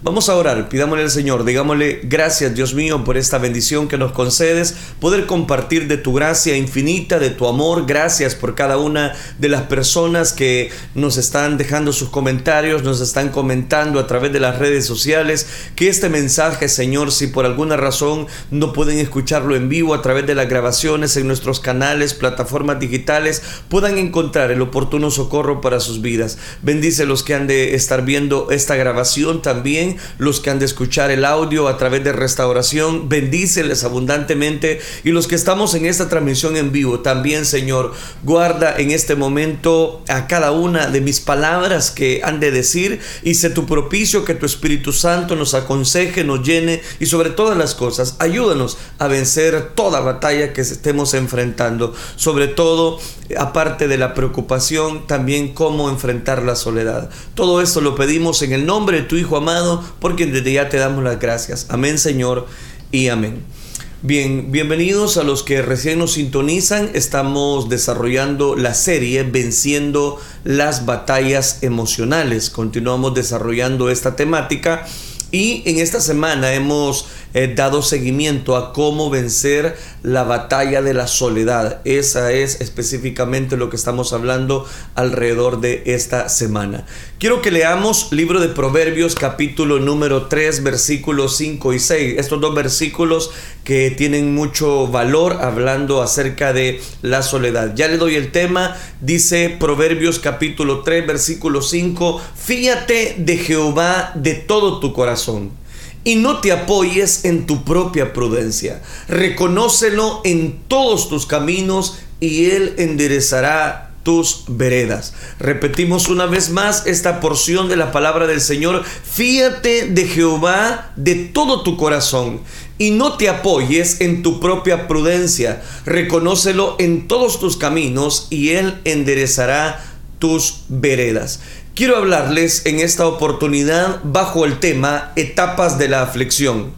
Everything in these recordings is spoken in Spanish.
Vamos a orar, pidámosle al Señor, digámosle gracias Dios mío por esta bendición que nos concedes, poder compartir de tu gracia infinita, de tu amor, gracias por cada una de las personas que nos están dejando sus comentarios, nos están comentando a través de las redes sociales, que este mensaje Señor, si por alguna razón no pueden escucharlo en vivo a través de las grabaciones en nuestros canales, plataformas digitales, puedan encontrar el oportuno socorro para sus vidas. Bendice los que han de estar viendo esta grabación también los que han de escuchar el audio a través de restauración, bendíceles abundantemente y los que estamos en esta transmisión en vivo también, Señor, guarda en este momento a cada una de mis palabras que han de decir y sé tu propicio que tu Espíritu Santo nos aconseje, nos llene y sobre todas las cosas, ayúdanos a vencer toda batalla que estemos enfrentando, sobre todo aparte de la preocupación, también cómo enfrentar la soledad. Todo esto lo pedimos en el nombre de tu Hijo amado porque desde ya te damos las gracias. Amén, Señor, y amén. Bien, bienvenidos a los que recién nos sintonizan. Estamos desarrollando la serie Venciendo las batallas emocionales. Continuamos desarrollando esta temática y en esta semana hemos eh, dado seguimiento a cómo vencer la batalla de la soledad. Esa es específicamente lo que estamos hablando alrededor de esta semana. Quiero que leamos libro de Proverbios capítulo número 3 versículos 5 y 6. Estos dos versículos que tienen mucho valor hablando acerca de la soledad. Ya le doy el tema. Dice Proverbios capítulo 3 versículo 5. Fíate de Jehová de todo tu corazón y no te apoyes en tu propia prudencia. Reconócelo en todos tus caminos y Él enderezará tus veredas. Repetimos una vez más esta porción de la palabra del Señor. Fíate de Jehová de todo tu corazón y no te apoyes en tu propia prudencia. Reconócelo en todos tus caminos y Él enderezará tus veredas. Quiero hablarles en esta oportunidad bajo el tema etapas de la aflicción.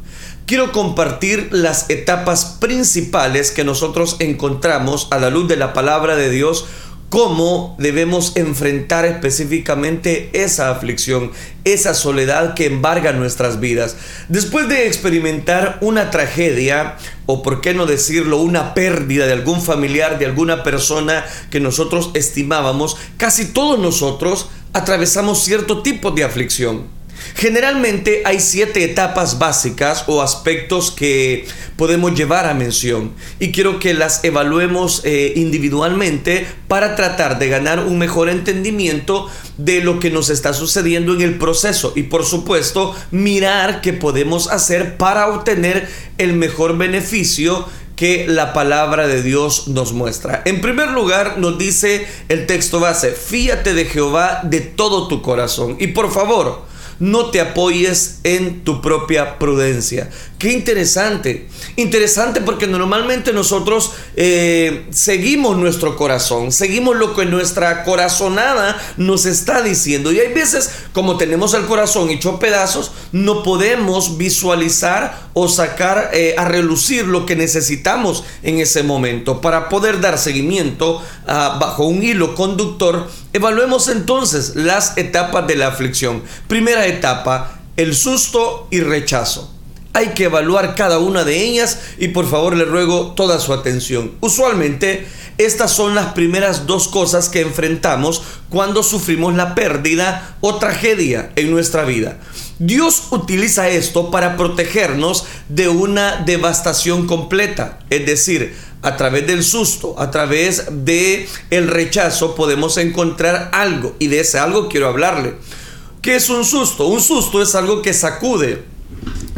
Quiero compartir las etapas principales que nosotros encontramos a la luz de la palabra de Dios cómo debemos enfrentar específicamente esa aflicción, esa soledad que embarga nuestras vidas. Después de experimentar una tragedia, o por qué no decirlo, una pérdida de algún familiar, de alguna persona que nosotros estimábamos, casi todos nosotros atravesamos cierto tipo de aflicción. Generalmente hay siete etapas básicas o aspectos que podemos llevar a mención y quiero que las evaluemos eh, individualmente para tratar de ganar un mejor entendimiento de lo que nos está sucediendo en el proceso y por supuesto mirar qué podemos hacer para obtener el mejor beneficio que la palabra de Dios nos muestra. En primer lugar, nos dice el texto base, fíate de Jehová de todo tu corazón. Y por favor, no te apoyes en tu propia prudencia. Qué interesante. Interesante porque normalmente nosotros eh, seguimos nuestro corazón, seguimos lo que nuestra corazonada nos está diciendo. Y hay veces, como tenemos el corazón hecho pedazos, no podemos visualizar o sacar eh, a relucir lo que necesitamos en ese momento. Para poder dar seguimiento ah, bajo un hilo conductor, evaluemos entonces las etapas de la aflicción. Primera etapa, el susto y rechazo. Hay que evaluar cada una de ellas y por favor le ruego toda su atención. Usualmente estas son las primeras dos cosas que enfrentamos cuando sufrimos la pérdida o tragedia en nuestra vida. Dios utiliza esto para protegernos de una devastación completa, es decir, a través del susto, a través de el rechazo podemos encontrar algo y de ese algo quiero hablarle. ¿Qué es un susto? Un susto es algo que sacude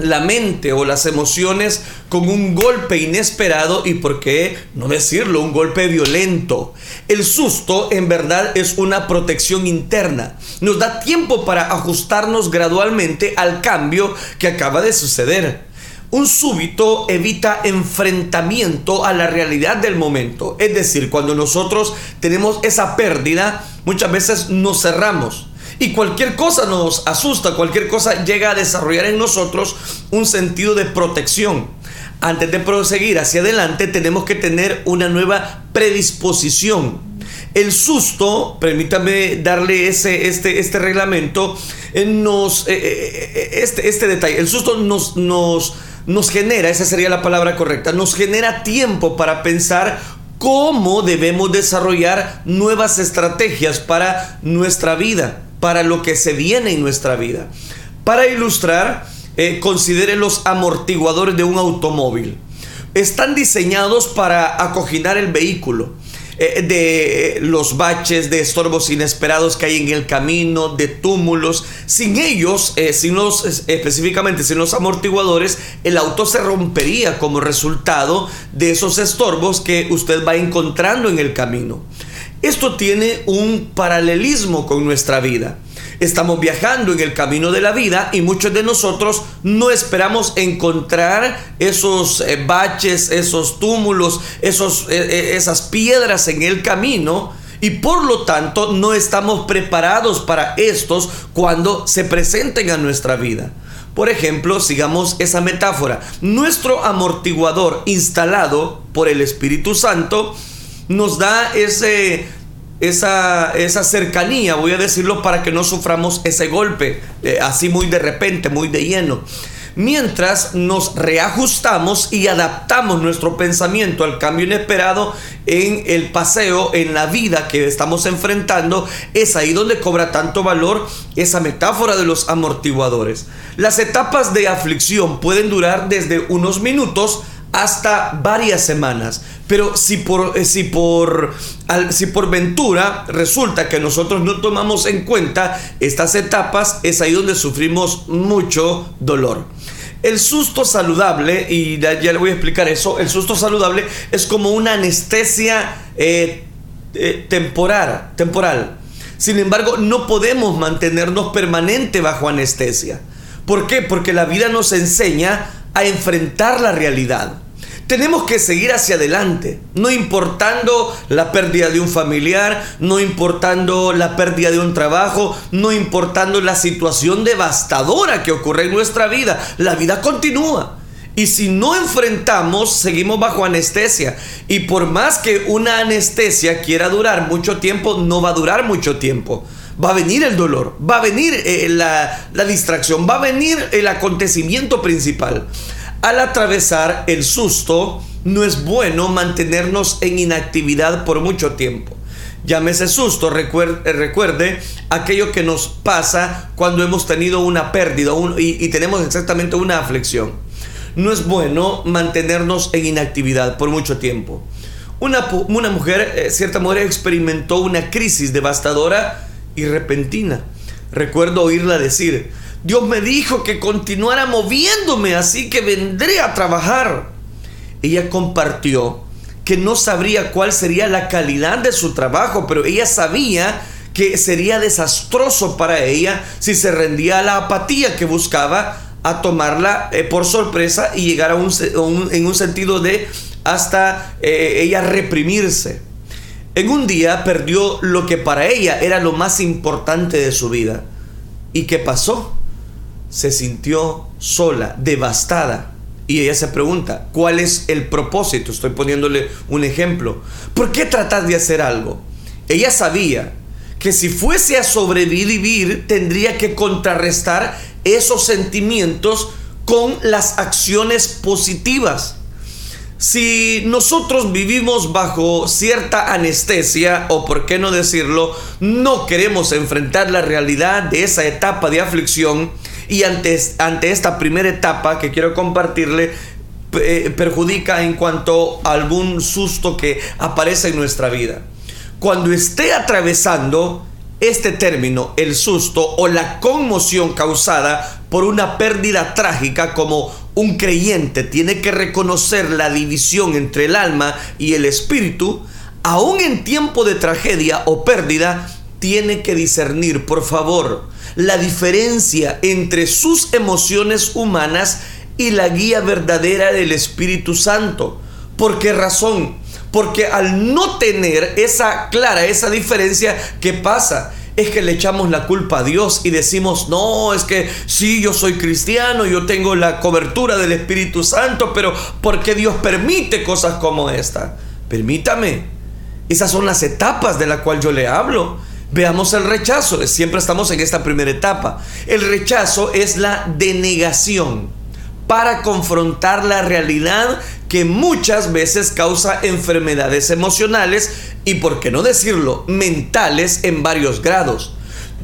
la mente o las emociones con un golpe inesperado y por qué no decirlo, un golpe violento. El susto en verdad es una protección interna. Nos da tiempo para ajustarnos gradualmente al cambio que acaba de suceder. Un súbito evita enfrentamiento a la realidad del momento. Es decir, cuando nosotros tenemos esa pérdida, muchas veces nos cerramos y cualquier cosa nos asusta, cualquier cosa llega a desarrollar en nosotros un sentido de protección. Antes de proseguir hacia adelante tenemos que tener una nueva predisposición. El susto, permítame darle ese, este, este reglamento, nos, este, este detalle, el susto nos, nos, nos genera, esa sería la palabra correcta, nos genera tiempo para pensar cómo debemos desarrollar nuevas estrategias para nuestra vida, para lo que se viene en nuestra vida. Para ilustrar, eh, considere los amortiguadores de un automóvil. Están diseñados para acoginar el vehículo. Eh, de los baches, de estorbos inesperados que hay en el camino, de túmulos. Sin ellos, eh, sin los, específicamente sin los amortiguadores, el auto se rompería como resultado de esos estorbos que usted va encontrando en el camino. Esto tiene un paralelismo con nuestra vida. Estamos viajando en el camino de la vida y muchos de nosotros no esperamos encontrar esos eh, baches, esos túmulos, esos, eh, eh, esas piedras en el camino y por lo tanto no estamos preparados para estos cuando se presenten a nuestra vida. Por ejemplo, sigamos esa metáfora. Nuestro amortiguador instalado por el Espíritu Santo nos da ese esa, esa cercanía, voy a decirlo, para que no suframos ese golpe, eh, así muy de repente, muy de lleno. Mientras nos reajustamos y adaptamos nuestro pensamiento al cambio inesperado en el paseo, en la vida que estamos enfrentando, es ahí donde cobra tanto valor esa metáfora de los amortiguadores. Las etapas de aflicción pueden durar desde unos minutos hasta varias semanas. Pero si por, eh, si por, si por ventura resulta que nosotros no tomamos en cuenta estas etapas, es ahí donde sufrimos mucho dolor. El susto saludable, y ya, le voy a explicar eso, el susto saludable es como una anestesia eh, eh, temporal, temporal. Sin embargo, no podemos mantenernos permanente bajo anestesia. ¿Por qué? Porque la vida nos enseña a enfrentar la realidad. Tenemos que seguir hacia adelante, no importando la pérdida de un familiar, no importando la pérdida de un trabajo, no importando la situación devastadora que ocurre en nuestra vida. La vida continúa. Y si no enfrentamos, seguimos bajo anestesia. Y por más que una anestesia quiera durar mucho tiempo, no va a durar mucho tiempo. Va a venir el dolor, va a venir eh, la, la distracción, va a venir el acontecimiento principal. Al atravesar el susto, no es bueno mantenernos en inactividad por mucho tiempo. Llámese susto, recuerde, recuerde, aquello que nos pasa cuando hemos tenido una pérdida y, tenemos exactamente una aflicción. No es bueno mantenernos en inactividad por mucho tiempo. Una, una mujer, eh, cierta mujer experimentó una crisis devastadora y repentina. Recuerdo oírla decir, Dios me dijo que continuara moviéndome, así que vendré a trabajar. Ella compartió que no sabría cuál sería la calidad de su trabajo, pero ella sabía que sería desastroso para ella si se rendía a la apatía que buscaba a tomarla eh, por sorpresa y llegar a un, en un sentido de hasta eh, ella reprimirse. En un día perdió lo que para ella era lo más importante de su vida. ¿Y qué pasó? Se sintió sola, devastada. Y ella se pregunta, ¿cuál es el propósito? Estoy poniéndole un ejemplo. ¿Por qué tratar de hacer algo? Ella sabía que si fuese a sobrevivir tendría que contrarrestar esos sentimientos con las acciones positivas. Si nosotros vivimos bajo cierta anestesia, o por qué no decirlo, no queremos enfrentar la realidad de esa etapa de aflicción, y ante, ante esta primera etapa que quiero compartirle, eh, perjudica en cuanto a algún susto que aparece en nuestra vida. Cuando esté atravesando este término, el susto o la conmoción causada por una pérdida trágica como un creyente tiene que reconocer la división entre el alma y el espíritu, aún en tiempo de tragedia o pérdida, tiene que discernir, por favor, la diferencia entre sus emociones humanas y la guía verdadera del Espíritu Santo. ¿Por qué razón? Porque al no tener esa clara, esa diferencia, ¿qué pasa? es que le echamos la culpa a Dios y decimos, no, es que sí, yo soy cristiano, yo tengo la cobertura del Espíritu Santo, pero ¿por qué Dios permite cosas como esta? Permítame, esas son las etapas de las cuales yo le hablo. Veamos el rechazo. Siempre estamos en esta primera etapa. El rechazo es la denegación para confrontar la realidad que muchas veces causa enfermedades emocionales y, por qué no decirlo, mentales en varios grados.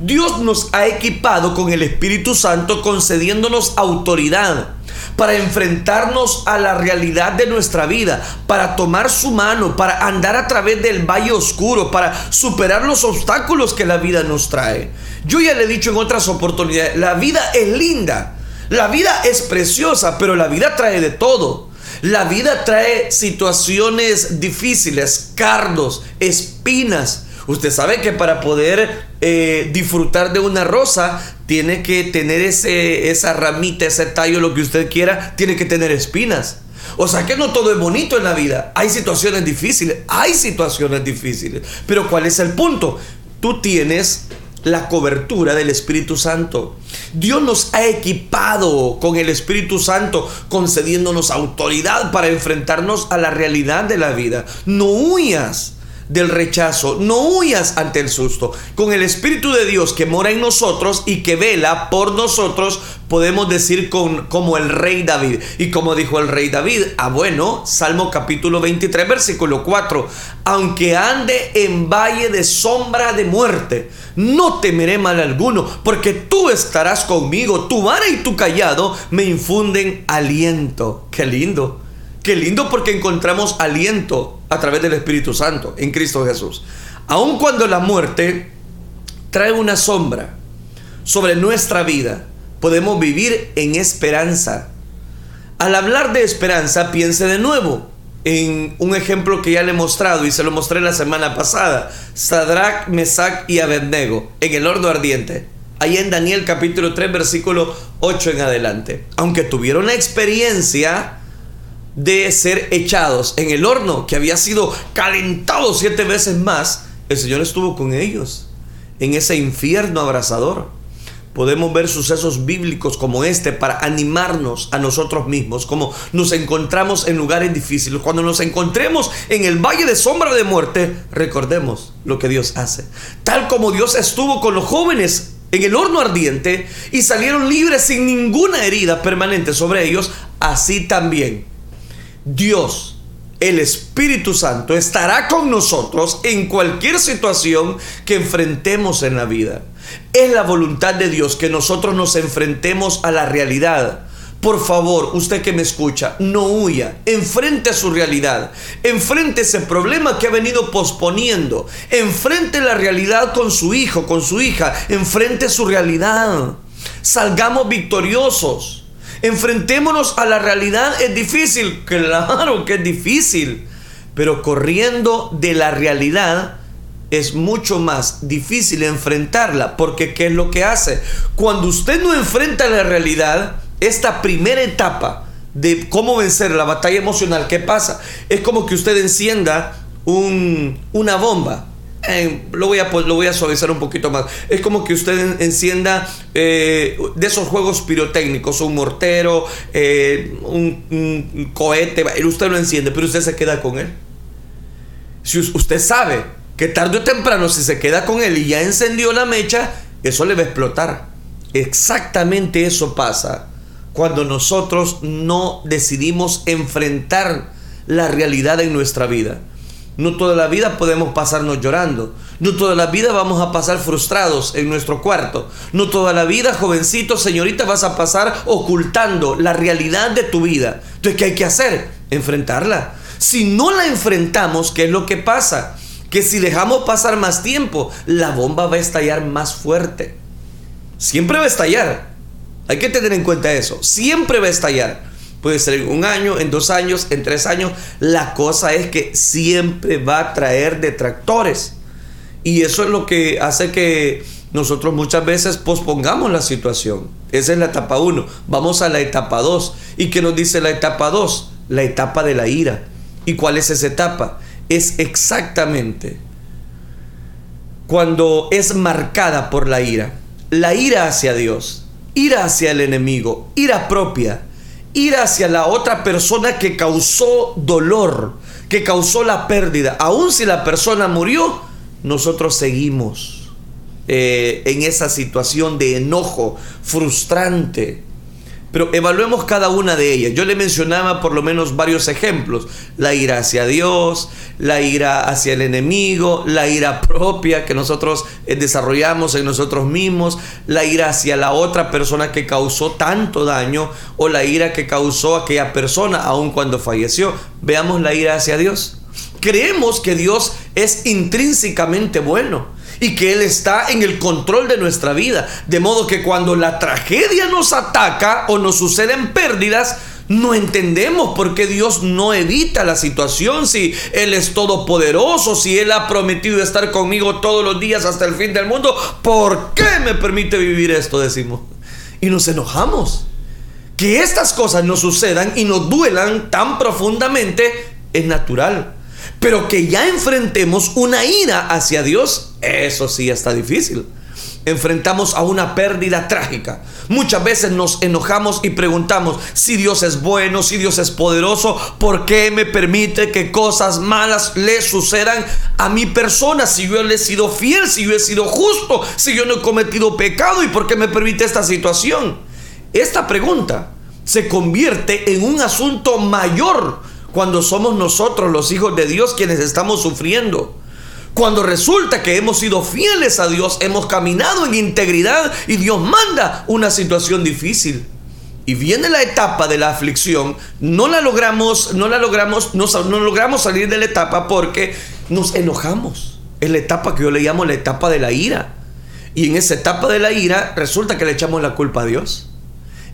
Dios nos ha equipado con el Espíritu Santo concediéndonos autoridad para enfrentarnos a la realidad de nuestra vida, para tomar su mano, para andar a través del valle oscuro, para superar los obstáculos que la vida nos trae. Yo ya le he dicho en otras oportunidades, la vida es linda, la vida es preciosa, pero la vida trae de todo. La vida trae situaciones difíciles, cardos, espinas. Usted sabe que para poder eh, disfrutar de una rosa tiene que tener ese, esa ramita, ese tallo, lo que usted quiera, tiene que tener espinas. O sea que no todo es bonito en la vida. Hay situaciones difíciles, hay situaciones difíciles. Pero ¿cuál es el punto? Tú tienes la cobertura del Espíritu Santo. Dios nos ha equipado con el Espíritu Santo, concediéndonos autoridad para enfrentarnos a la realidad de la vida. No huyas del rechazo, no huyas ante el susto. Con el Espíritu de Dios que mora en nosotros y que vela por nosotros, podemos decir con, como el rey David. Y como dijo el rey David, ah bueno, Salmo capítulo 23, versículo 4, aunque ande en valle de sombra de muerte, no temeré mal alguno, porque tú estarás conmigo, tu vara y tu callado me infunden aliento. Qué lindo. Qué lindo porque encontramos aliento a través del Espíritu Santo en Cristo Jesús. Aun cuando la muerte trae una sombra sobre nuestra vida, podemos vivir en esperanza. Al hablar de esperanza, piense de nuevo en un ejemplo que ya le he mostrado y se lo mostré la semana pasada. Sadrach, Mesach y Abednego en el horno ardiente. Ahí en Daniel capítulo 3 versículo 8 en adelante. Aunque tuvieron la experiencia de ser echados en el horno que había sido calentado siete veces más, el Señor estuvo con ellos en ese infierno abrasador. Podemos ver sucesos bíblicos como este para animarnos a nosotros mismos, como nos encontramos en lugares difíciles. Cuando nos encontremos en el valle de sombra de muerte, recordemos lo que Dios hace. Tal como Dios estuvo con los jóvenes en el horno ardiente y salieron libres sin ninguna herida permanente sobre ellos, así también Dios, el Espíritu Santo, estará con nosotros en cualquier situación que enfrentemos en la vida. Es la voluntad de Dios que nosotros nos enfrentemos a la realidad. Por favor, usted que me escucha, no huya, enfrente a su realidad, enfrente ese problema que ha venido posponiendo, enfrente la realidad con su hijo, con su hija, enfrente su realidad. Salgamos victoriosos. Enfrentémonos a la realidad. Es difícil, claro que es difícil. Pero corriendo de la realidad es mucho más difícil enfrentarla. Porque ¿qué es lo que hace? Cuando usted no enfrenta la realidad, esta primera etapa de cómo vencer la batalla emocional, ¿qué pasa? Es como que usted encienda un, una bomba lo, voy a, lo voy a suavizar un poquito más. Es como que usted encienda eh, de esos juegos pirotécnicos, un mortero, eh, un, cohete, usted lo enciende, pero usted se queda con él. Si usted sabe que tarde o temprano, si se queda con él y ya encendió la mecha, eso le va a explotar. Exactamente eso pasa cuando nosotros no decidimos enfrentar la realidad en nuestra vida. No toda la vida podemos pasarnos llorando. No toda la vida vamos a pasar frustrados en nuestro cuarto. No toda la vida, jovencito, señorita, vas a pasar ocultando la realidad de tu vida. Entonces, ¿qué hay que hacer? Enfrentarla. Si no la enfrentamos, ¿qué es lo que pasa? Que si dejamos pasar más tiempo, la bomba va a estallar más fuerte. Siempre va a estallar. Hay que tener en cuenta eso. Siempre va a estallar. Puede ser en un año, en dos años, en tres años. La cosa es que siempre va a traer detractores. Y eso es lo que hace que nosotros muchas veces pospongamos la situación. Esa es la etapa 1. Vamos a la etapa 2. ¿Y qué nos dice la etapa 2? La etapa de la ira. ¿Y cuál es esa etapa? Es exactamente cuando es marcada por la ira. La ira hacia Dios, ira hacia el enemigo, ira propia ir hacia la otra persona que causó dolor, que causó la pérdida. Aun si la persona murió, nosotros seguimos eh, en esa situación de enojo frustrante. Pero evaluemos cada una de ellas. Yo le mencionaba por lo menos varios ejemplos. La ira hacia Dios, la ira hacia el enemigo, la ira propia que nosotros eh, desarrollamos en nosotros mismos, la ira hacia la otra persona que causó tanto daño o la ira que causó aquella persona aun cuando falleció. Veamos la ira hacia Dios. Creemos que Dios es intrínsecamente bueno y que Él está en el control de nuestra vida. De modo que cuando la tragedia nos ataca o nos suceden pérdidas, no entendemos por qué Dios no evita la situación, si Él es todopoderoso, si Él ha prometido estar conmigo todos los días hasta el fin del mundo. ¿Por qué me permite vivir esto? Decimos. Y nos enojamos. Que estas cosas nos sucedan y nos duelan tan profundamente es natural. Pero que ya enfrentemos una ira hacia Dios, eso sí está difícil. Enfrentamos a una pérdida trágica. Muchas veces nos enojamos y preguntamos si Dios es bueno, si Dios es poderoso, ¿por qué me permite que cosas malas le sucedan a mi persona? Si yo le he sido fiel, si yo he sido justo, si yo no he cometido pecado y por qué me permite esta situación. Esta pregunta se convierte en un asunto mayor cuando somos nosotros los hijos de Dios quienes estamos sufriendo. Cuando resulta que hemos sido fieles a Dios, hemos caminado en integridad y Dios manda una situación difícil. Y viene la etapa de la aflicción, no la logramos, no la logramos, no, logramos salir de la etapa porque nos enojamos. Es la etapa que yo le llamo la etapa de la ira. Y en esa etapa de la ira resulta que le echamos la culpa a Dios.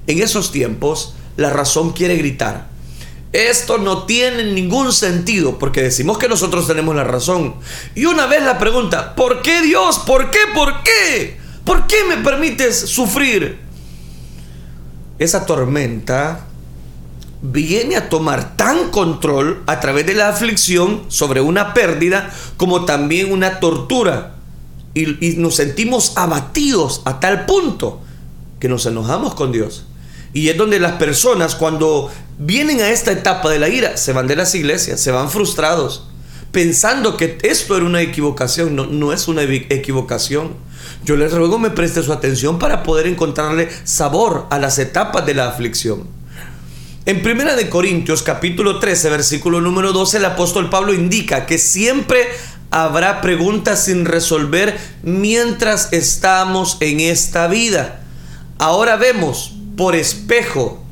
En esos tiempos la razón quiere gritar. Esto no tiene ningún sentido porque decimos que nosotros tenemos la razón. Y una vez la pregunta, ¿por qué Dios? ¿Por qué? ¿Por qué? ¿Por qué me permites sufrir? Esa tormenta viene a tomar tan control a través de la aflicción sobre una pérdida como también una tortura. Y, nos sentimos abatidos a tal punto que nos enojamos con Dios. Y es donde las personas cuando vienen a esta etapa de la ira, se van de las iglesias, se van frustrados, pensando que esto era una equivocación. No, no es una equivocación. Yo les ruego me preste su atención para poder encontrarle sabor a las etapas de la aflicción. En Primera de Corintios capítulo 13 versículo número 12 el apóstol Pablo indica que siempre habrá preguntas sin resolver mientras estamos en esta vida. Ahora vemos por espejo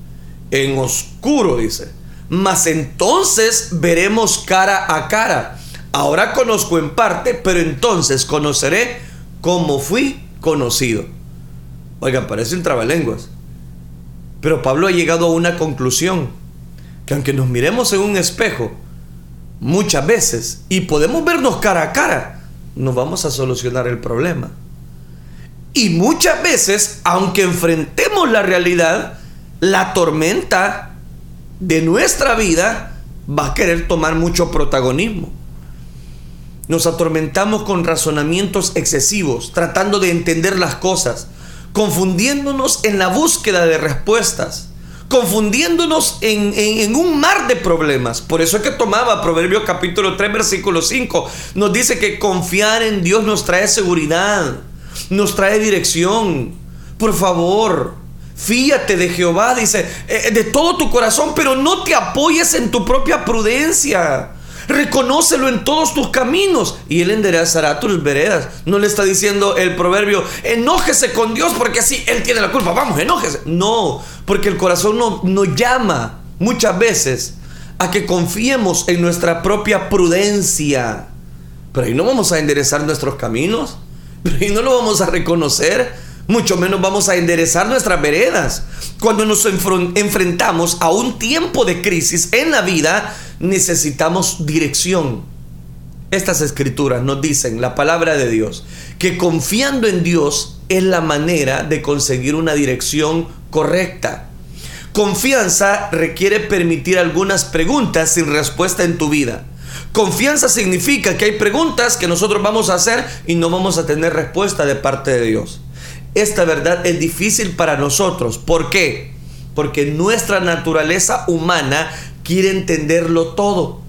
en oscuro, dice. Mas entonces veremos cara a cara. Ahora conozco en parte, pero entonces conoceré como fui conocido. Oigan, parece un trabalenguas. Pero Pablo ha llegado a una conclusión, que aunque nos miremos en un espejo, muchas veces, y podemos vernos cara a cara, no vamos a solucionar el problema. Y muchas veces, aunque enfrentemos la realidad, la tormenta de nuestra vida va a querer tomar mucho protagonismo. Nos atormentamos con razonamientos excesivos, tratando de entender las cosas, confundiéndonos en la búsqueda de respuestas, confundiéndonos en, un mar de problemas. Por eso es que tomaba Proverbio capítulo 3, versículo 5. Nos dice que confiar en Dios nos trae seguridad, nos trae dirección. Por favor, Fíate de Jehová, dice, eh, de todo tu corazón, pero no te apoyes en tu propia prudencia. Reconócelo en todos tus caminos y Él enderezará tus veredas. No le está diciendo el proverbio, enójese con Dios porque así Él tiene la culpa. Vamos, enójese. No, porque el corazón nos no llama muchas veces a que confiemos en nuestra propia prudencia. Pero ahí no vamos a enderezar nuestros caminos. Pero ahí no lo vamos a reconocer mucho menos vamos a enderezar nuestras veredas. Cuando nos enfrentamos a un tiempo de crisis en la vida, necesitamos dirección. Estas escrituras nos dicen, la palabra de Dios, que confiando en Dios es la manera de conseguir una dirección correcta. Confianza requiere permitir algunas preguntas sin respuesta en tu vida. Confianza significa que hay preguntas que nosotros vamos a hacer y no vamos a tener respuesta de parte de Dios esta verdad es difícil para nosotros. ¿Por qué? Porque nuestra naturaleza humana quiere entenderlo todo.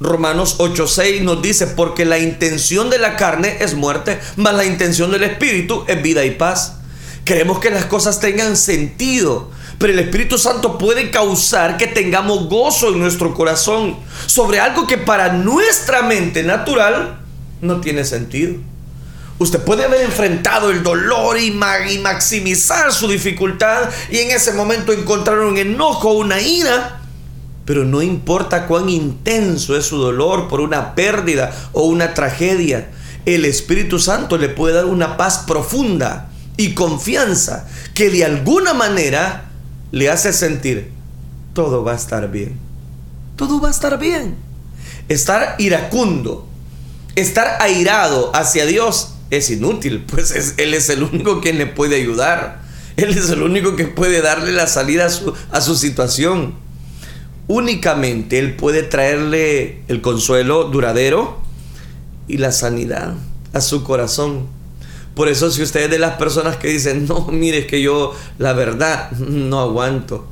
Romanos 8:6 nos dice, porque la intención de la carne es muerte, mas la intención del Espíritu es vida y paz. Queremos que las cosas tengan sentido, pero el Espíritu Santo puede causar que tengamos gozo en nuestro corazón sobre algo que para nuestra mente natural no tiene sentido. Usted puede haber enfrentado el dolor y, maximizar su dificultad y en ese momento encontrar un enojo, una ira, pero no importa cuán intenso es su dolor por una pérdida o una tragedia, el Espíritu Santo le puede dar una paz profunda y confianza que de alguna manera le hace sentir todo va a estar bien. Todo va a estar bien. Estar iracundo, estar airado hacia Dios es inútil, pues Él es el único quien le puede ayudar. Él es el único que puede darle la salida a su, a su situación únicamente Él puede traerle el consuelo duradero y la sanidad a su corazón. Por eso si usted es de las personas que dicen, no, mire, es que yo la verdad no aguanto,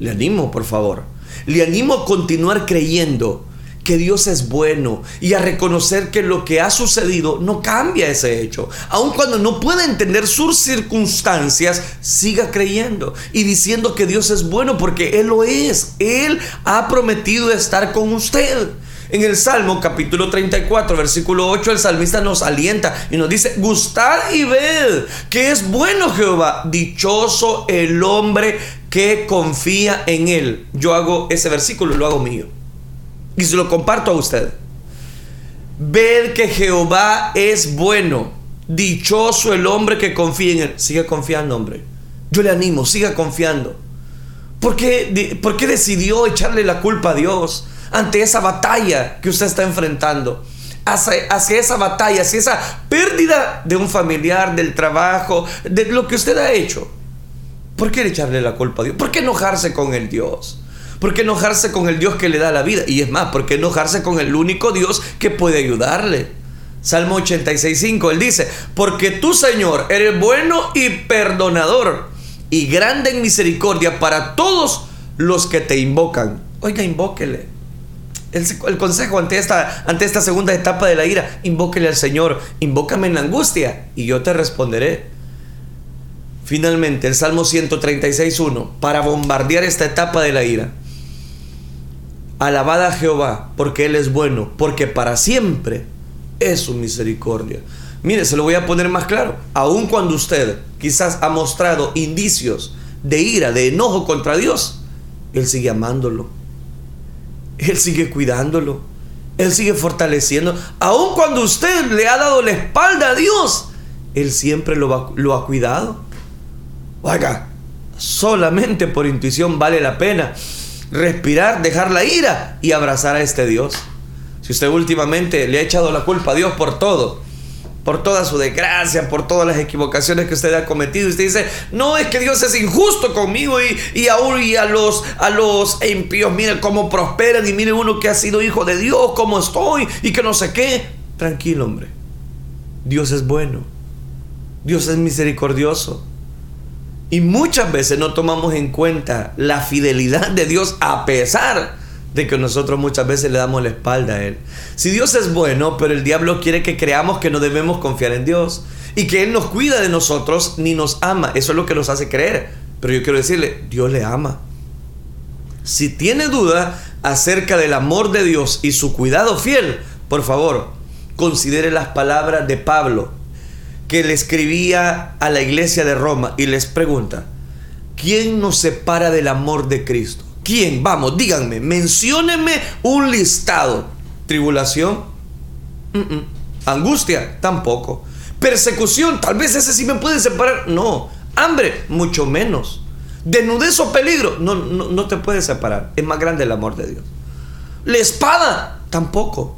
le animo, por favor. Le animo a continuar creyendo que Dios es bueno y a reconocer que lo que ha sucedido no cambia ese hecho. Aun cuando no pueda entender sus circunstancias, siga creyendo y diciendo que Dios es bueno porque Él lo es. Él ha prometido estar con usted. En el Salmo capítulo 34, versículo 8, el salmista nos alienta y nos dice, gustad y ved que es bueno Jehová, dichoso el hombre que confía en Él. Yo hago ese versículo, lo hago mío. Y se lo comparto a usted. Ved que Jehová es bueno. Dichoso el hombre que confía en él. Siga confiando, hombre. Yo le animo, siga confiando. ¿Por qué, ¿Por qué decidió echarle la culpa a Dios ante esa batalla que usted está enfrentando? Hacia, hacia, esa batalla, hacia esa pérdida de un familiar, del trabajo, de lo que usted ha hecho. ¿Por qué echarle la culpa a Dios? ¿Por qué enojarse con el Dios? ¿Por qué enojarse con el Dios que le da la vida? Y es más, ¿por qué enojarse con el único Dios que puede ayudarle? Salmo 86.5, él dice, porque tú Señor eres bueno y perdonador y grande en misericordia para todos los que te invocan. Oiga, invóquele. El, consejo ante esta, ante esta segunda etapa de la ira, invóquele al Señor, invócame en la angustia y yo te responderé. Finalmente, el Salmo 136.1, para bombardear esta etapa de la ira. Alabada a Jehová, porque Él es bueno, porque para siempre es su misericordia. Mire, se lo voy a poner más claro. Aun cuando usted quizás ha mostrado indicios de ira, de enojo contra Dios, Él sigue amándolo. Él sigue cuidándolo. Él sigue fortaleciendo. Aun cuando usted le ha dado la espalda a Dios, Él siempre lo, lo ha cuidado. Oiga, solamente por intuición vale la pena respirar, dejar la ira y abrazar a este Dios. Si usted últimamente le ha echado la culpa a Dios por todo, por toda su desgracia, por todas las equivocaciones que usted ha cometido. Usted dice, no, es que Dios es injusto conmigo y, y aún y a los, a los impíos, miren cómo prosperan y miren uno que ha sido hijo de Dios, cómo estoy y que no sé qué. Tranquilo, hombre. Dios es bueno. Dios es misericordioso. Y muchas veces no tomamos en cuenta la fidelidad de Dios a pesar de que nosotros muchas veces le damos la espalda a Él. Si Dios es bueno, pero el diablo quiere que creamos que no debemos confiar en Dios y que Él nos cuida de nosotros ni nos ama. Eso es lo que nos hace creer. Pero yo quiero decirle, Dios le ama. Si tiene duda acerca del amor de Dios y su cuidado fiel, por favor, considere las palabras de Pablo que le escribía a la iglesia de Roma y les pregunta, ¿quién nos separa del amor de Cristo? ¿Quién? Vamos, díganme, menciónenme un listado. ¿Tribulación? ¿Angustia? Tampoco. ¿Persecución? Tal vez ese sí me puede separar. No. ¿Hambre? Mucho menos. ¿Desnudez o peligro? No, no, no te puede separar. Es más grande el amor de Dios. ¿La espada? Tampoco.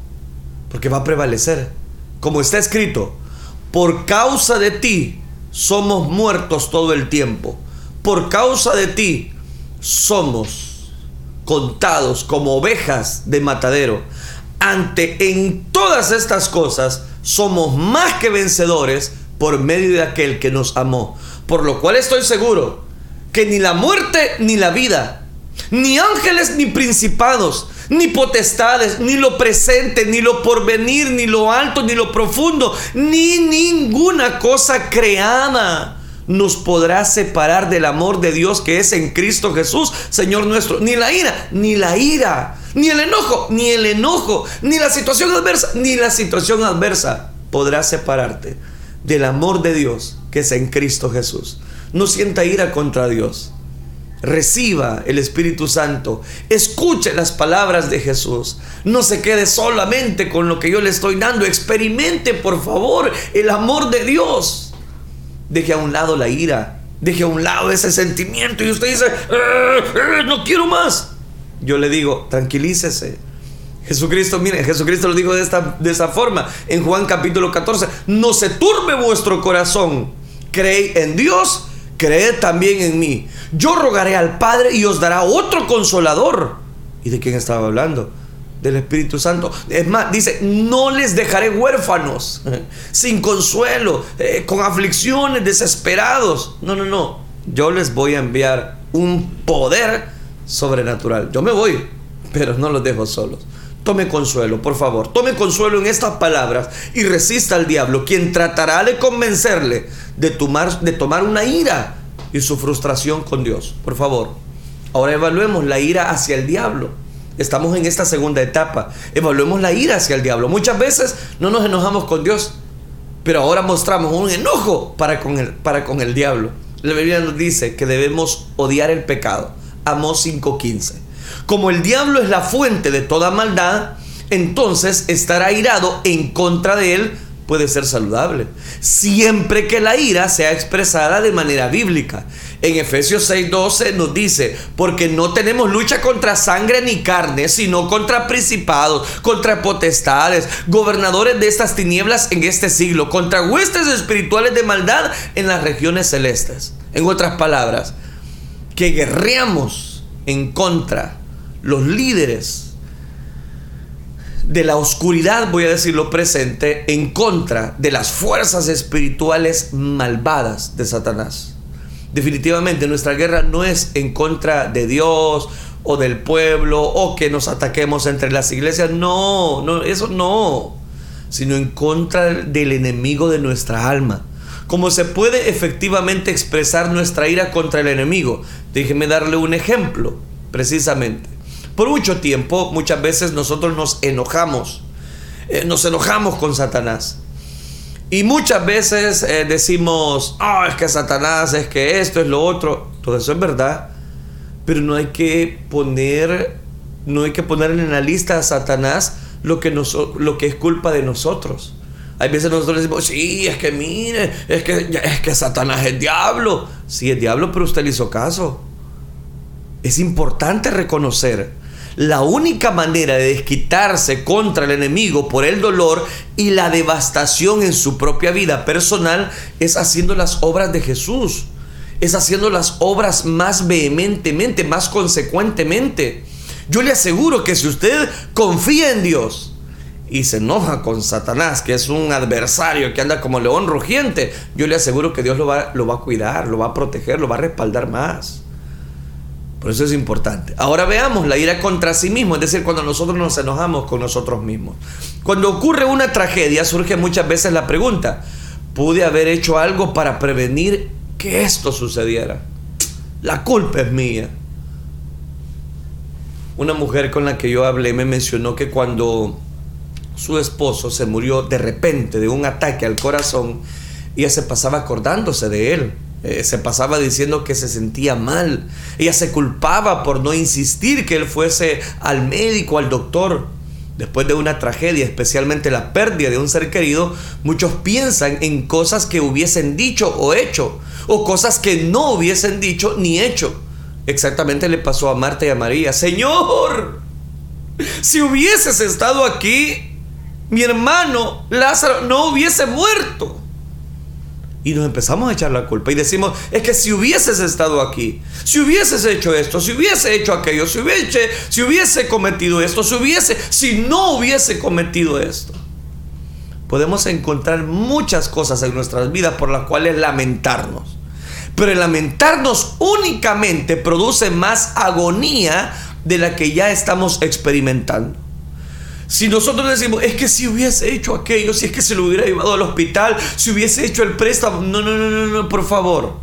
Porque va a prevalecer. Como está escrito, por causa de ti somos muertos todo el tiempo. Por causa de ti somos contados como ovejas de matadero. Ante en todas estas cosas somos más que vencedores por medio de aquel que nos amó. Por lo cual estoy seguro que ni la muerte ni la vida, ni ángeles ni principados, ni potestades, ni lo presente, ni lo porvenir, ni lo alto, ni lo profundo, ni ninguna cosa creada nos podrá separar del amor de Dios que es en Cristo Jesús, Señor nuestro. Ni la ira, ni la ira, ni el enojo, ni el enojo, ni la situación adversa, ni la situación adversa podrá separarte del amor de Dios que es en Cristo Jesús. No sienta ira contra Dios reciba el Espíritu Santo, escuche las palabras de Jesús, no se quede solamente con lo que yo le estoy dando, experimente por favor el amor de Dios. Deje a un lado la ira, deje a un lado ese sentimiento y usted dice, eh, eh, no quiero más. Yo le digo, tranquilícese. Jesucristo, mire, Jesucristo lo dijo de esta, de forma en Juan capítulo 14, no se turbe vuestro corazón, creéis en Dios, creed también en mí. Yo rogaré al Padre y os dará otro consolador. ¿Y de quién estaba hablando? Del Espíritu Santo. Es más, dice, no les dejaré huérfanos, sin consuelo, eh, con aflicciones, desesperados. No, no, no. Yo les voy a enviar un poder sobrenatural. Yo me voy, pero no los dejo solos. Tome consuelo, por favor. Tome consuelo en estas palabras y resista al diablo, quien tratará de convencerle de tomar, de tomar una ira y su frustración con Dios. Por favor, ahora evaluemos la ira hacia el diablo. Estamos en esta segunda etapa. Evaluemos la ira hacia el diablo. Muchas veces no nos enojamos con Dios, pero ahora mostramos un enojo para con el, para con el diablo. La Biblia nos dice que debemos odiar el pecado. Amós 5:15. Como el diablo es la fuente de toda maldad, entonces estar airado en contra de él puede ser saludable, siempre que la ira sea expresada de manera bíblica. En Efesios 6:12 nos dice, porque no tenemos lucha contra sangre ni carne, sino contra principados, contra potestades, gobernadores de estas tinieblas en este siglo, contra huestes espirituales de maldad en las regiones celestes. En otras palabras, que guerreamos en contra los líderes de la oscuridad, voy a decirlo presente, en contra de las fuerzas espirituales malvadas de Satanás. Definitivamente nuestra guerra no es en contra de Dios o del pueblo o que nos ataquemos entre las iglesias, no, no, eso no, sino en contra del enemigo de nuestra alma. Como se puede efectivamente expresar nuestra ira contra el enemigo? Déjeme darle un ejemplo, precisamente. Por mucho tiempo, muchas veces nosotros nos enojamos, eh, nos enojamos con Satanás. Y muchas veces eh, decimos, ah, es que Satanás, es que esto, es lo otro. Todo eso es verdad. Pero no hay que poner, no hay que poner en la lista a Satanás lo que, nos, lo que es culpa de nosotros. Hay veces nosotros decimos, sí, es que mire, es que, es que Satanás es diablo. Sí, es diablo, pero usted le hizo caso. Es importante reconocer la única manera de desquitarse contra el enemigo por el dolor y la devastación en su propia vida personal es haciendo las obras de Jesús. Es haciendo las obras más vehementemente, más consecuentemente. Yo le aseguro que si usted confía en Dios, y se enoja con Satanás, que es un adversario que anda como león rugiente, yo le aseguro que Dios lo va, lo va a cuidar, lo va a proteger, lo va a respaldar más. Por eso es importante. Ahora veamos la ira contra sí mismo, es decir, cuando nosotros nos enojamos con nosotros mismos. Cuando ocurre una tragedia, surge muchas veces la pregunta, ¿pude haber hecho algo para prevenir que esto sucediera? La culpa es mía. Una mujer con la que yo hablé me mencionó que cuando su esposo se murió de repente de un ataque al corazón, ella se pasaba acordándose de él eh, se pasaba diciendo que se sentía mal. Ella se culpaba por no insistir que él fuese al médico, al doctor. Después de una tragedia, especialmente la pérdida de un ser querido, muchos piensan en cosas que hubiesen dicho o hecho, o cosas que no hubiesen dicho ni hecho. Exactamente le pasó a Marta y a María. Señor, si hubieses estado aquí, mi hermano Lázaro no hubiese muerto. Y nos empezamos a echar la culpa y decimos, es que si hubieses estado aquí, si hubieses hecho esto, si hubiese hecho aquello, si hubiese, si hubiese cometido esto, si hubiese, si no hubiese cometido esto. Podemos encontrar muchas cosas en nuestras vidas por las cuales lamentarnos. Pero lamentarnos únicamente produce más agonía de la que ya estamos experimentando. Si nosotros decimos, es que si hubiese hecho aquello, si es que se lo hubiera llevado al hospital, si hubiese hecho el préstamo, no, no, no, no, no, por favor,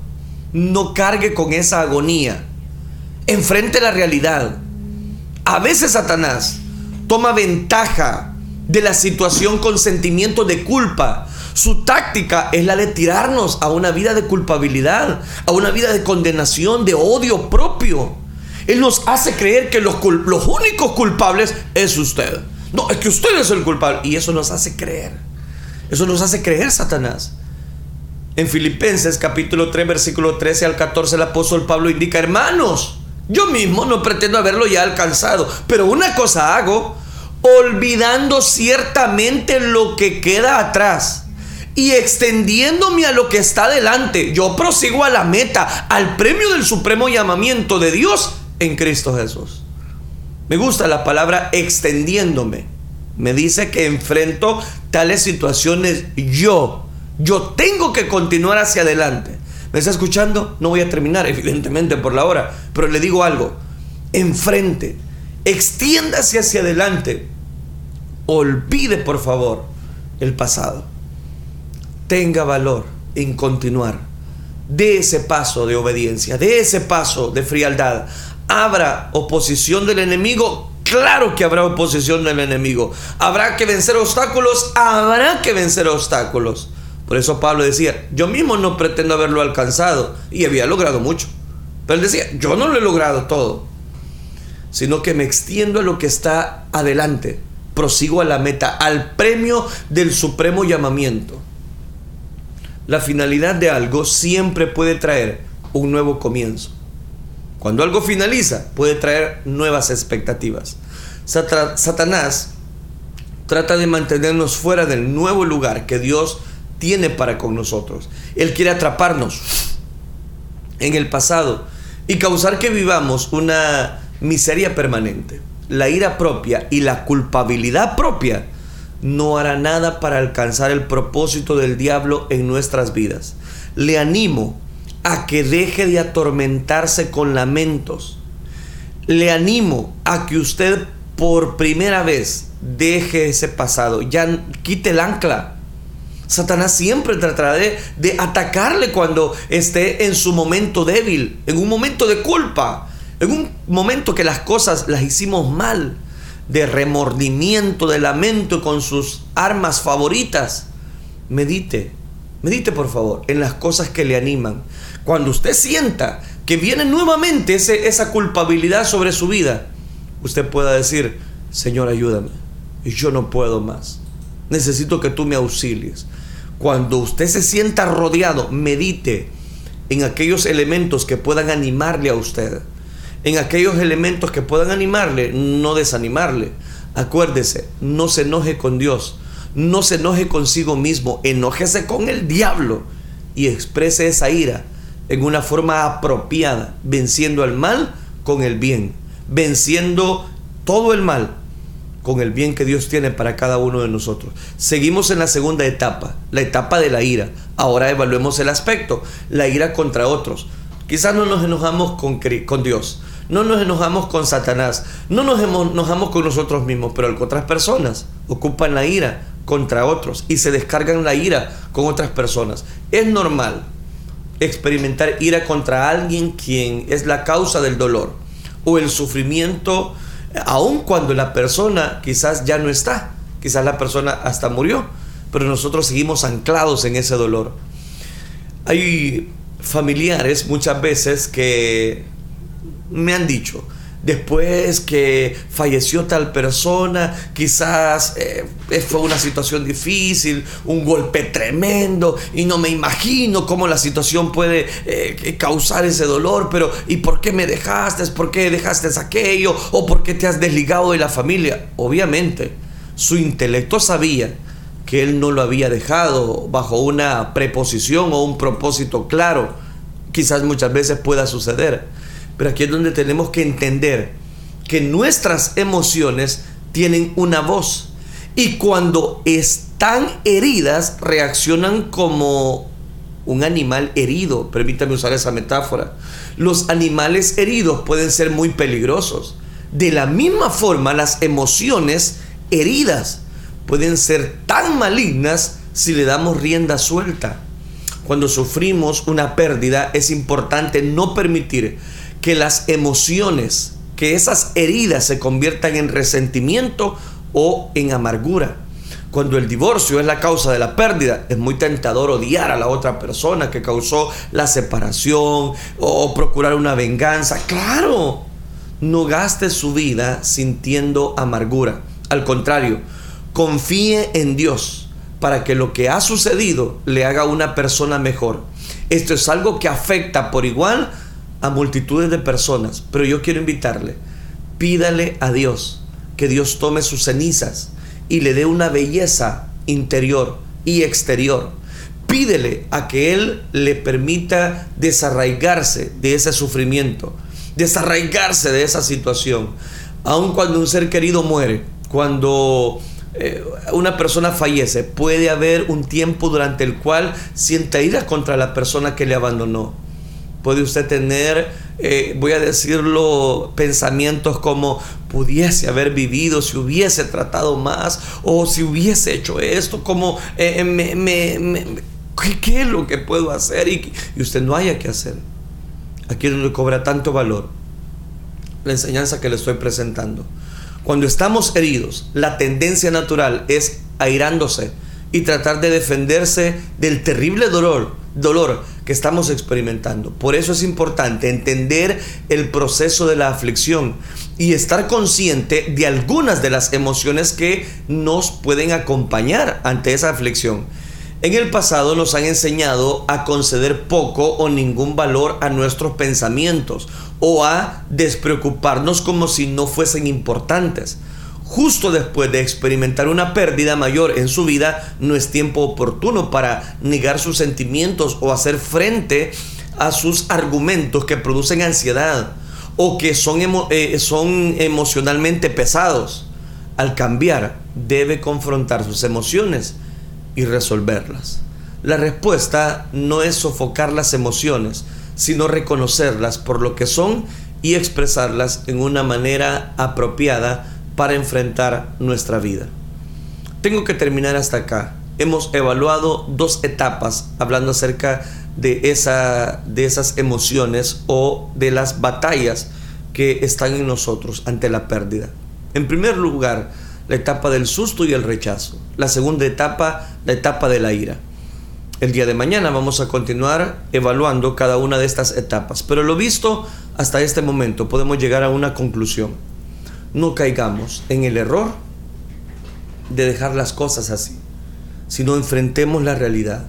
no cargue con esa agonía. Enfrente la realidad. A veces Satanás toma ventaja de la situación con sentimiento de culpa. Su táctica es la de tirarnos a una vida de culpabilidad, a una vida de condenación, de odio propio. Él nos hace creer que los, los únicos culpables es usted. No, es que usted es el culpable. Y eso nos hace creer. Eso nos hace creer Satanás. En Filipenses capítulo 3 versículo 13 al 14 el apóstol Pablo indica, hermanos, yo mismo no pretendo haberlo ya alcanzado, pero una cosa hago, olvidando ciertamente lo que queda atrás y extendiéndome a lo que está delante, yo prosigo a la meta, al premio del supremo llamamiento de Dios en Cristo Jesús. Me gusta la palabra extendiéndome. Me dice que enfrento tales situaciones yo. Yo tengo que continuar hacia adelante. ¿Me está escuchando? No voy a terminar, evidentemente, por la hora. Pero le digo algo. Enfrente. Extiéndase hacia adelante. Olvide, por favor, el pasado. Tenga valor en continuar. De ese paso de obediencia, de ese paso de frialdad habrá oposición del enemigo, claro que habrá oposición del enemigo. Habrá que vencer obstáculos, habrá que vencer obstáculos. Por eso Pablo decía, yo mismo no pretendo haberlo alcanzado y había logrado mucho. Pero él decía, yo no lo he logrado todo, sino que me extiendo a lo que está adelante, prosigo a la meta, al premio del supremo llamamiento. La finalidad de algo siempre puede traer un nuevo comienzo. Cuando algo finaliza, puede traer nuevas expectativas. Satanás trata de mantenernos fuera del nuevo lugar que Dios tiene para con nosotros. Él quiere atraparnos en el pasado y causar que vivamos una miseria permanente. La ira propia y la culpabilidad propia no hará nada para alcanzar el propósito del diablo en nuestras vidas. Le animo a que deje de atormentarse con lamentos. Le animo a que usted por primera vez deje ese pasado, ya quite el ancla. Satanás siempre tratará de, de, atacarle cuando esté en su momento débil, en un momento de culpa, en un momento que las cosas las hicimos mal, de remordimiento, de lamento con sus armas favoritas. Medite, medite por favor en las cosas que le animan, cuando usted sienta que viene nuevamente ese, esa culpabilidad sobre su vida, usted pueda decir, Señor, ayúdame. Yo no puedo más. Necesito que tú me auxilies. Cuando usted se sienta rodeado, medite en aquellos elementos que puedan animarle a usted. En aquellos elementos que puedan animarle, no desanimarle. Acuérdese, no se enoje con Dios. No se enoje consigo mismo. Enójese con el diablo y exprese esa ira en una forma apropiada, venciendo al mal con el bien, venciendo todo el mal con el bien que Dios tiene para cada uno de nosotros. Seguimos en la segunda etapa, la etapa de la ira. Ahora evaluemos el aspecto, la ira contra otros. Quizás no nos enojamos con, con Dios, no nos enojamos con Satanás, no nos enojamos con nosotros mismos, pero otras personas ocupan la ira contra otros y se descargan la ira con otras personas. Es normal, experimentar ira contra alguien quien es la causa del dolor o el sufrimiento, aun cuando la persona quizás ya no está, quizás la persona hasta murió, pero nosotros seguimos anclados en ese dolor. Hay familiares muchas veces que me han dicho, después que falleció tal persona, quizás eh, fue una situación difícil, un golpe tremendo, y no me imagino cómo la situación puede eh, causar ese dolor, pero ¿y por qué me dejaste? ¿Por qué dejaste aquello? ¿O por qué te has desligado de la familia? Obviamente, su intelecto sabía que él no lo había dejado bajo una preposición o un propósito claro. Quizás muchas veces pueda suceder pero aquí es donde tenemos que entender que nuestras emociones tienen una voz y cuando están heridas reaccionan como un animal herido. Permítame usar esa metáfora. Los animales heridos pueden ser muy peligrosos. De la misma forma, las emociones heridas pueden ser tan malignas si le damos rienda suelta. Cuando sufrimos una pérdida es importante no permitir que las emociones, que esas heridas se conviertan en resentimiento o en amargura. Cuando el divorcio es la causa de la pérdida, es muy tentador odiar a la otra persona que causó la separación o procurar una venganza. Claro, no gaste su vida sintiendo amargura. Al contrario, confíe en Dios para que lo que ha sucedido le haga una persona mejor. Esto es algo que afecta por igual a multitudes de personas, pero yo quiero invitarle, pídale a Dios que Dios tome sus cenizas y le dé una belleza interior y exterior. Pídele a que Él le permita desarraigarse de ese sufrimiento, desarraigarse de esa situación. Aun cuando un ser querido muere, cuando eh, una persona fallece, puede haber un tiempo durante el cual sienta ira contra la persona que le abandonó. Puede usted tener, eh, voy a decirlo, pensamientos como pudiese haber vivido, si hubiese tratado más o si hubiese hecho esto, como eh, me, ¿qué, es lo que puedo hacer? Y, y usted no haya que hacer. Aquí es donde cobra tanto valor la enseñanza que le estoy presentando. Cuando estamos heridos, la tendencia natural es airándose y tratar de defenderse del terrible dolor, dolor que estamos experimentando. Por eso es importante entender el proceso de la aflicción y estar consciente de algunas de las emociones que nos pueden acompañar ante esa aflicción. En el pasado nos han enseñado a conceder poco o ningún valor a nuestros pensamientos o a despreocuparnos como si no fuesen importantes justo después de experimentar una pérdida mayor en su vida, no es tiempo oportuno para negar sus sentimientos o hacer frente a sus argumentos que producen ansiedad o que son, eh, son emocionalmente pesados. Al cambiar, debe confrontar sus emociones y resolverlas. La respuesta no es sofocar las emociones, sino reconocerlas por lo que son y expresarlas en una manera apropiada para enfrentar nuestra vida. Tengo que terminar hasta acá. Hemos evaluado dos etapas hablando acerca de, esa, de esas emociones o de las batallas que están en nosotros ante la pérdida. En primer lugar, la etapa del susto y el rechazo. La segunda etapa, la etapa de la ira. El día de mañana vamos a continuar evaluando cada una de estas etapas, pero lo visto hasta este momento podemos llegar a una conclusión no caigamos en el error de dejar las cosas así, sino enfrentemos la realidad.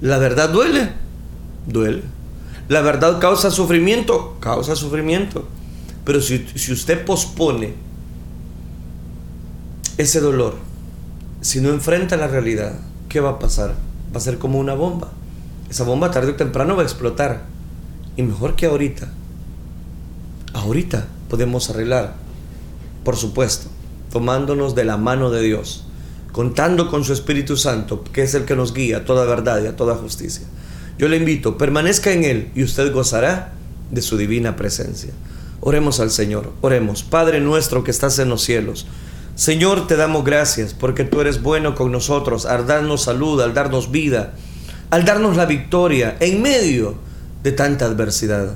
La verdad duele, duele. La verdad causa sufrimiento, causa sufrimiento. Pero si, si usted pospone ese dolor, si no enfrenta la realidad, ¿qué va a pasar? Va a ser como una bomba. Esa bomba tarde o temprano va a explotar. Y mejor que ahorita. Ahorita podemos arreglar por supuesto, tomándonos de la mano de Dios, contando con su Espíritu Santo, que es el que nos guía a toda verdad y a toda justicia. Yo le invito, permanezca en Él y usted gozará de su divina presencia. Oremos al Señor, oremos. Padre nuestro que estás en los cielos, Señor, te damos gracias porque tú eres bueno con nosotros, al darnos salud, al darnos vida, al darnos la victoria en medio de tanta adversidad.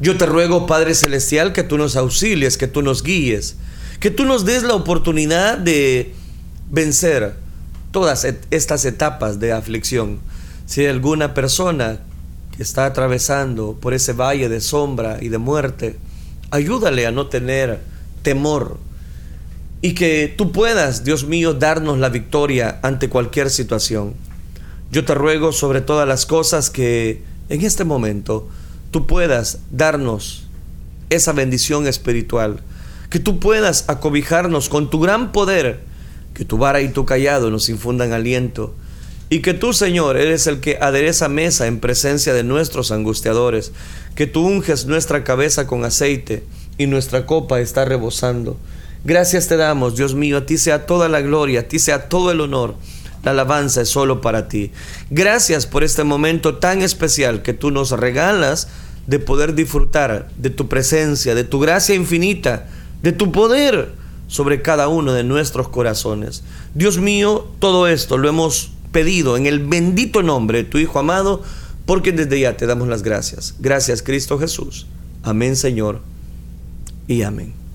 Yo te ruego, Padre Celestial, que tú nos auxilies, que tú nos guíes, que tú nos des la oportunidad de vencer todas estas etapas de aflicción. Si hay alguna persona que está atravesando por ese valle de sombra y de muerte, ayúdale a no tener temor y que tú puedas, Dios mío, darnos la victoria ante cualquier situación. Yo te ruego sobre todas las cosas que en este momento tú puedas darnos esa bendición espiritual que tú puedas acobijarnos con tu gran poder, que tu vara y tu callado nos infundan aliento, y que tú, Señor, eres el que adereza mesa en presencia de nuestros angustiadores, que tú unges nuestra cabeza con aceite y nuestra copa está rebosando. Gracias te damos, Dios mío, a ti sea toda la gloria, a ti sea todo el honor. La alabanza es solo para ti. Gracias por este momento tan especial que tú nos regalas de poder disfrutar de tu presencia, de tu gracia infinita de tu poder sobre cada uno de nuestros corazones. Dios mío, todo esto lo hemos pedido en el bendito nombre de tu Hijo amado, porque desde ya te damos las gracias. Gracias Cristo Jesús. Amén Señor y amén.